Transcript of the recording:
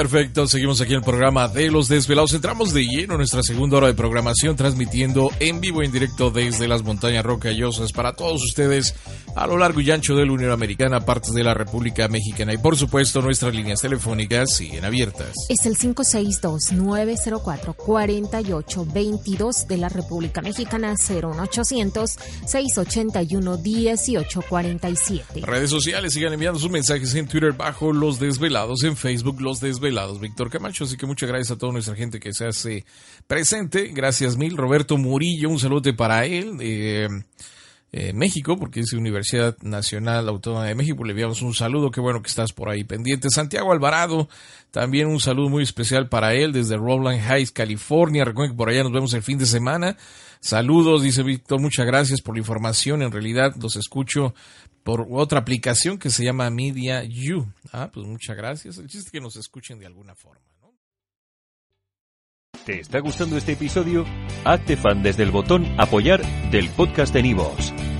Perfecto, seguimos aquí en el programa de Los Desvelados. Entramos de lleno en nuestra segunda hora de programación, transmitiendo en vivo y en directo desde las montañas rocallosas para todos ustedes a lo largo y ancho de la Unión Americana, partes de la República Mexicana y por supuesto nuestras líneas telefónicas siguen abiertas. Es el 562-904-4822 de la República Mexicana, 01800-681-1847. Redes sociales sigan enviando sus mensajes en Twitter bajo Los Desvelados, en Facebook Los Desvelados. Víctor Camacho. Así que muchas gracias a toda nuestra gente que se hace presente. Gracias mil. Roberto Murillo, un saludo para él. Eh, eh, México, porque es Universidad Nacional Autónoma de México. Le enviamos un saludo, qué bueno que estás por ahí pendiente. Santiago Alvarado, también un saludo muy especial para él desde Rowland Heights, California. Recuerden que por allá nos vemos el fin de semana. Saludos, dice Víctor, muchas gracias por la información. En realidad los escucho por otra aplicación que se llama Media You. Ah, pues muchas gracias. El chiste es que nos escuchen de alguna forma. ¿Te está gustando este episodio? Hazte fan desde el botón Apoyar del podcast de Nivos.